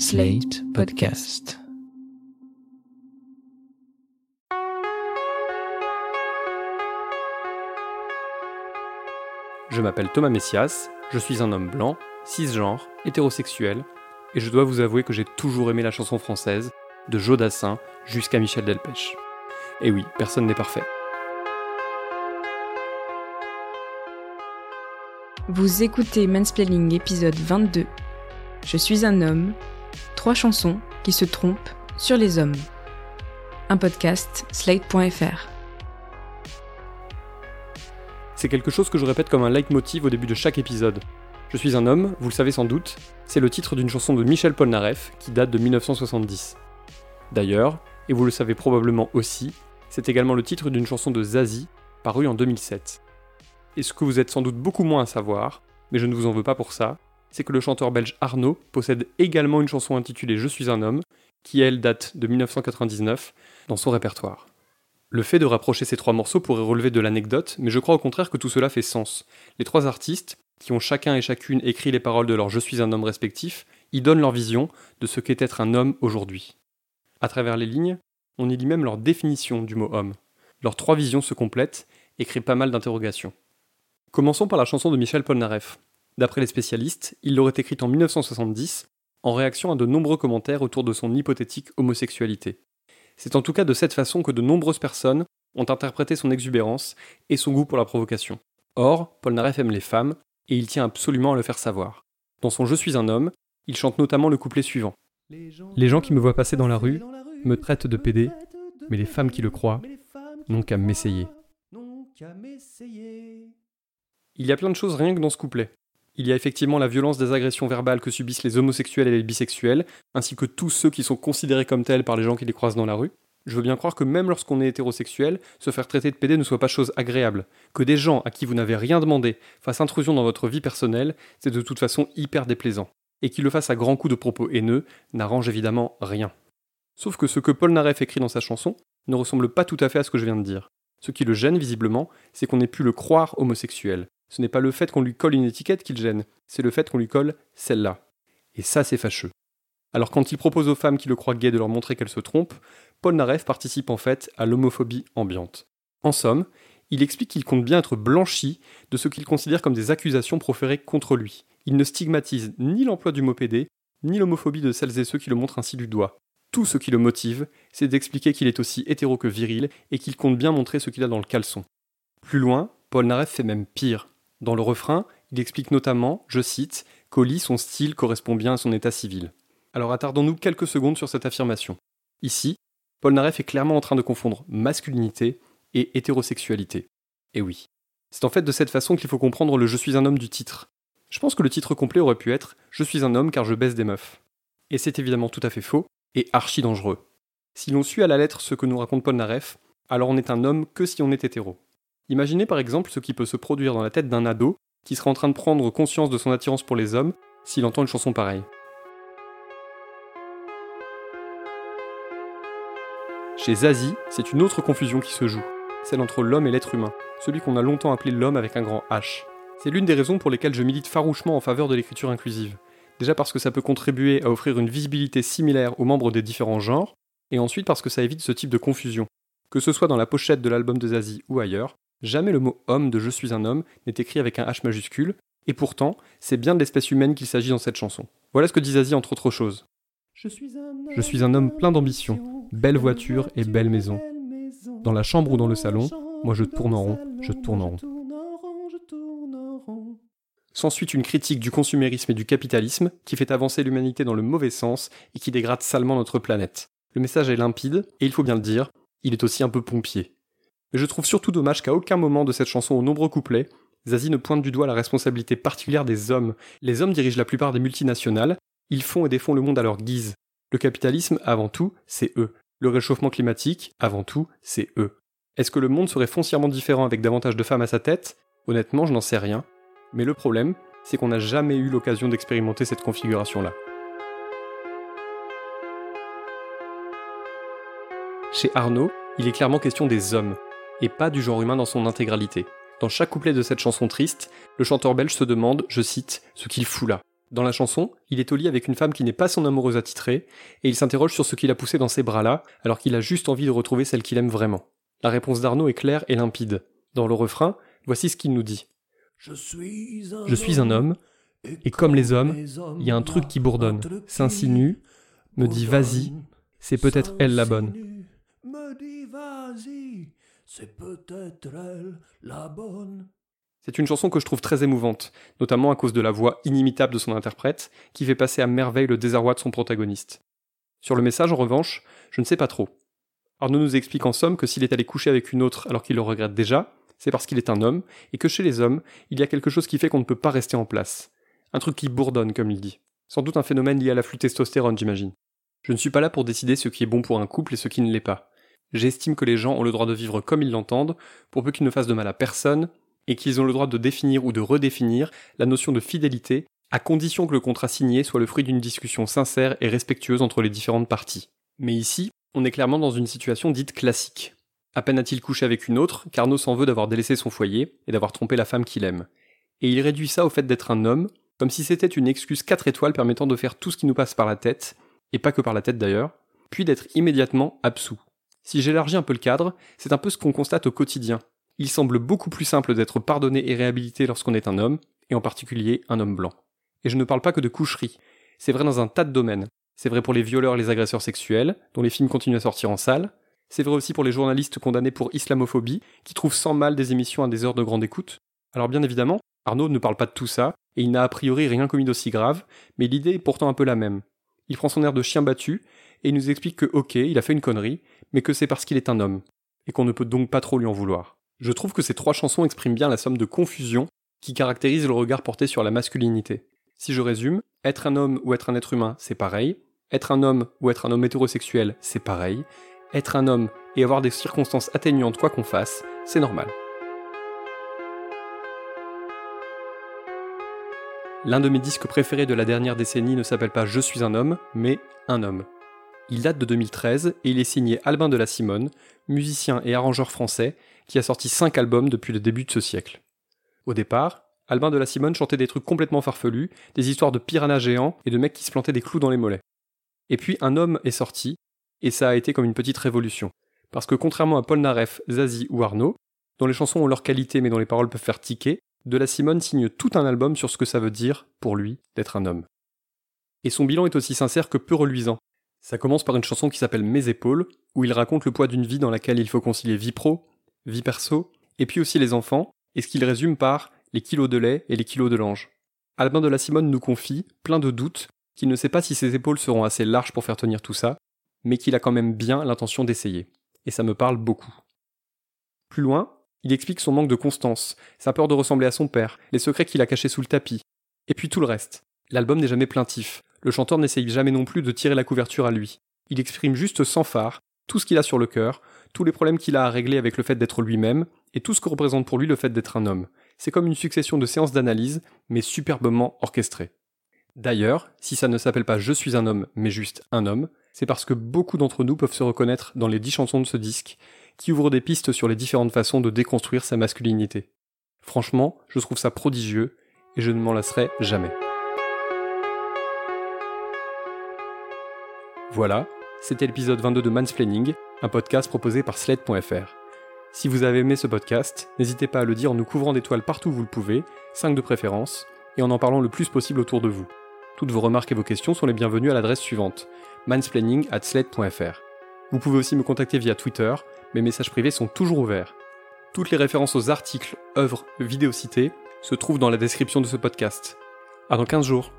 Slate Podcast. Je m'appelle Thomas Messias, je suis un homme blanc, cisgenre, hétérosexuel, et je dois vous avouer que j'ai toujours aimé la chanson française, de Joe Dassin jusqu'à Michel Delpech. Et oui, personne n'est parfait. Vous écoutez Mansplaining épisode 22. Je suis un homme. Trois chansons qui se trompent sur les hommes. Un podcast slate.fr. C'est quelque chose que je répète comme un leitmotiv au début de chaque épisode. Je suis un homme, vous le savez sans doute, c'est le titre d'une chanson de Michel Polnareff qui date de 1970. D'ailleurs, et vous le savez probablement aussi, c'est également le titre d'une chanson de Zazie, parue en 2007. Et ce que vous êtes sans doute beaucoup moins à savoir, mais je ne vous en veux pas pour ça, c'est que le chanteur belge Arnaud possède également une chanson intitulée Je suis un homme, qui elle date de 1999, dans son répertoire. Le fait de rapprocher ces trois morceaux pourrait relever de l'anecdote, mais je crois au contraire que tout cela fait sens. Les trois artistes, qui ont chacun et chacune écrit les paroles de leur Je suis un homme respectif, y donnent leur vision de ce qu'est être un homme aujourd'hui. À travers les lignes, on y lit même leur définition du mot homme. Leurs trois visions se complètent et créent pas mal d'interrogations. Commençons par la chanson de Michel Polnareff. D'après les spécialistes, il l'aurait écrite en 1970, en réaction à de nombreux commentaires autour de son hypothétique homosexualité. C'est en tout cas de cette façon que de nombreuses personnes ont interprété son exubérance et son goût pour la provocation. Or, Polnareff aime les femmes, et il tient absolument à le faire savoir. Dans son Je suis un homme, il chante notamment le couplet suivant. Les gens qui me voient passer dans la rue me traitent de pédé, mais les femmes qui le croient n'ont qu'à m'essayer. Il y a plein de choses rien que dans ce couplet. Il y a effectivement la violence des agressions verbales que subissent les homosexuels et les bisexuels, ainsi que tous ceux qui sont considérés comme tels par les gens qui les croisent dans la rue. Je veux bien croire que même lorsqu'on est hétérosexuel, se faire traiter de PD ne soit pas chose agréable. Que des gens à qui vous n'avez rien demandé fassent intrusion dans votre vie personnelle, c'est de toute façon hyper déplaisant. Et qu'ils le fassent à grands coups de propos haineux n'arrange évidemment rien. Sauf que ce que Paul Naref écrit dans sa chanson ne ressemble pas tout à fait à ce que je viens de dire. Ce qui le gêne visiblement, c'est qu'on ait pu le croire homosexuel. Ce n'est pas le fait qu'on lui colle une étiquette qui le gêne, c'est le fait qu'on lui colle celle-là. Et ça, c'est fâcheux. Alors quand il propose aux femmes qui le croient gay de leur montrer qu'elles se trompent, Paul Naref participe en fait à l'homophobie ambiante. En somme, il explique qu'il compte bien être blanchi de ce qu'il considère comme des accusations proférées contre lui. Il ne stigmatise ni l'emploi du mot PD, ni l'homophobie de celles et ceux qui le montrent ainsi du doigt. Tout ce qui le motive, c'est d'expliquer qu'il est aussi hétéro que viril et qu'il compte bien montrer ce qu'il a dans le caleçon. Plus loin, Paul Naref fait même pire. Dans le refrain, il explique notamment, je cite, qu'Oli, son style correspond bien à son état civil. Alors attardons-nous quelques secondes sur cette affirmation. Ici, Paul Naref est clairement en train de confondre masculinité et hétérosexualité. Et oui. C'est en fait de cette façon qu'il faut comprendre le Je suis un homme du titre. Je pense que le titre complet aurait pu être Je suis un homme car je baisse des meufs. Et c'est évidemment tout à fait faux et archi dangereux. Si l'on suit à la lettre ce que nous raconte Paul Naref, alors on n'est un homme que si on est hétéro. Imaginez par exemple ce qui peut se produire dans la tête d'un ado qui serait en train de prendre conscience de son attirance pour les hommes s'il entend une chanson pareille. Chez Zazie, c'est une autre confusion qui se joue, celle entre l'homme et l'être humain, celui qu'on a longtemps appelé l'homme avec un grand H. C'est l'une des raisons pour lesquelles je milite farouchement en faveur de l'écriture inclusive. Déjà parce que ça peut contribuer à offrir une visibilité similaire aux membres des différents genres, et ensuite parce que ça évite ce type de confusion. Que ce soit dans la pochette de l'album de Zazie ou ailleurs, Jamais le mot homme de Je suis un homme n'est écrit avec un H majuscule, et pourtant, c'est bien de l'espèce humaine qu'il s'agit dans cette chanson. Voilà ce que dit Zazie entre autres choses. Je suis un homme, plein d'ambition, belle voiture et belle maison. Dans la chambre ou dans le salon, moi je tourne en rond, je tourne en rond. S'ensuit une critique du consumérisme et du capitalisme qui fait avancer l'humanité dans le mauvais sens et qui dégrade salement notre planète. Le message est limpide, et il faut bien le dire, il est aussi un peu pompier. Mais je trouve surtout dommage qu'à aucun moment de cette chanson aux nombreux couplets, Zazie ne pointe du doigt la responsabilité particulière des hommes. Les hommes dirigent la plupart des multinationales, ils font et défont le monde à leur guise. Le capitalisme, avant tout, c'est eux. Le réchauffement climatique, avant tout, c'est eux. Est-ce que le monde serait foncièrement différent avec davantage de femmes à sa tête? Honnêtement, je n'en sais rien. Mais le problème, c'est qu'on n'a jamais eu l'occasion d'expérimenter cette configuration-là. Chez Arnaud, il est clairement question des hommes, et pas du genre humain dans son intégralité. Dans chaque couplet de cette chanson triste, le chanteur belge se demande, je cite, ce qu'il fout là. Dans la chanson, il est au lit avec une femme qui n'est pas son amoureuse attitrée, et il s'interroge sur ce qui l'a poussé dans ses bras-là, alors qu'il a juste envie de retrouver celle qu'il aime vraiment. La réponse d'Arnaud est claire et limpide. Dans le refrain, voici ce qu'il nous dit. Je suis un, Je suis un homme, et comme les hommes, il y a un truc qui bourdonne, s'insinue, me dit vas-y, c'est peut-être elle la bonne. Me dit vas-y, c'est peut-être elle la bonne. C'est une chanson que je trouve très émouvante, notamment à cause de la voix inimitable de son interprète, qui fait passer à merveille le désarroi de son protagoniste. Sur le message, en revanche, je ne sais pas trop. Arnaud nous explique en somme que s'il est allé coucher avec une autre alors qu'il le regrette déjà, c'est parce qu'il est un homme, et que chez les hommes, il y a quelque chose qui fait qu'on ne peut pas rester en place. Un truc qui bourdonne, comme il dit. Sans doute un phénomène lié à l'afflux testostérone, j'imagine. Je ne suis pas là pour décider ce qui est bon pour un couple et ce qui ne l'est pas. J'estime que les gens ont le droit de vivre comme ils l'entendent, pour peu qu'ils ne fassent de mal à personne, et qu'ils ont le droit de définir ou de redéfinir la notion de fidélité, à condition que le contrat signé soit le fruit d'une discussion sincère et respectueuse entre les différentes parties. Mais ici, on est clairement dans une situation dite classique. À peine a-t-il couché avec une autre, qu'Arnaud s'en veut d'avoir délaissé son foyer et d'avoir trompé la femme qu'il aime. Et il réduit ça au fait d'être un homme, comme si c'était une excuse 4 étoiles permettant de faire tout ce qui nous passe par la tête, et pas que par la tête d'ailleurs, puis d'être immédiatement absous. Si j'élargis un peu le cadre, c'est un peu ce qu'on constate au quotidien. Il semble beaucoup plus simple d'être pardonné et réhabilité lorsqu'on est un homme, et en particulier un homme blanc. Et je ne parle pas que de coucherie. C'est vrai dans un tas de domaines. C'est vrai pour les violeurs et les agresseurs sexuels, dont les films continuent à sortir en salle. C'est vrai aussi pour les journalistes condamnés pour islamophobie, qui trouvent sans mal des émissions à des heures de grande écoute. Alors bien évidemment, Arnaud ne parle pas de tout ça, et il n'a a priori rien commis d'aussi grave, mais l'idée est pourtant un peu la même. Il prend son air de chien battu, et il nous explique que ok, il a fait une connerie, mais que c'est parce qu'il est un homme, et qu'on ne peut donc pas trop lui en vouloir. Je trouve que ces trois chansons expriment bien la somme de confusion qui caractérise le regard porté sur la masculinité. Si je résume, être un homme ou être un être humain, c'est pareil. Être un homme ou être un homme hétérosexuel, c'est pareil. Être un homme et avoir des circonstances atténuantes quoi qu'on fasse, c'est normal. L'un de mes disques préférés de la dernière décennie ne s'appelle pas Je suis un homme, mais Un homme. Il date de 2013 et il est signé Albin de la Simone, musicien et arrangeur français, qui a sorti 5 albums depuis le début de ce siècle. Au départ, Albin de la Simone chantait des trucs complètement farfelus, des histoires de piranhas géants et de mecs qui se plantaient des clous dans les mollets. Et puis un homme est sorti, et ça a été comme une petite révolution. Parce que contrairement à Paul Naref, Zazie ou Arnaud, dont les chansons ont leur qualité mais dont les paroles peuvent faire tiquer, De la Simone signe tout un album sur ce que ça veut dire, pour lui, d'être un homme. Et son bilan est aussi sincère que peu reluisant. Ça commence par une chanson qui s'appelle Mes épaules, où il raconte le poids d'une vie dans laquelle il faut concilier vie pro, vie perso, et puis aussi les enfants, et ce qu'il résume par les kilos de lait et les kilos de l'ange. Albin de la Simone nous confie, plein de doutes, qu'il ne sait pas si ses épaules seront assez larges pour faire tenir tout ça, mais qu'il a quand même bien l'intention d'essayer. Et ça me parle beaucoup. Plus loin, il explique son manque de constance, sa peur de ressembler à son père, les secrets qu'il a cachés sous le tapis, et puis tout le reste. L'album n'est jamais plaintif, le chanteur n'essaye jamais non plus de tirer la couverture à lui. Il exprime juste sans phare tout ce qu'il a sur le cœur, tous les problèmes qu'il a à régler avec le fait d'être lui-même, et tout ce que représente pour lui le fait d'être un homme. C'est comme une succession de séances d'analyse, mais superbement orchestrées. D'ailleurs, si ça ne s'appelle pas Je suis un homme, mais juste un homme, c'est parce que beaucoup d'entre nous peuvent se reconnaître dans les dix chansons de ce disque, qui ouvrent des pistes sur les différentes façons de déconstruire sa masculinité. Franchement, je trouve ça prodigieux, et je ne m'en lasserai jamais. Voilà, c'était l'épisode 22 de Mansplaining, un podcast proposé par Sled.fr. Si vous avez aimé ce podcast, n'hésitez pas à le dire en nous couvrant d'étoiles partout où vous le pouvez, 5 de préférence, et en en parlant le plus possible autour de vous. Toutes vos remarques et vos questions sont les bienvenues à l'adresse suivante mansplaining at sled.fr. Vous pouvez aussi me contacter via Twitter, mes messages privés sont toujours ouverts. Toutes les références aux articles, œuvres, vidéos citées se trouvent dans la description de ce podcast. À dans 15 jours.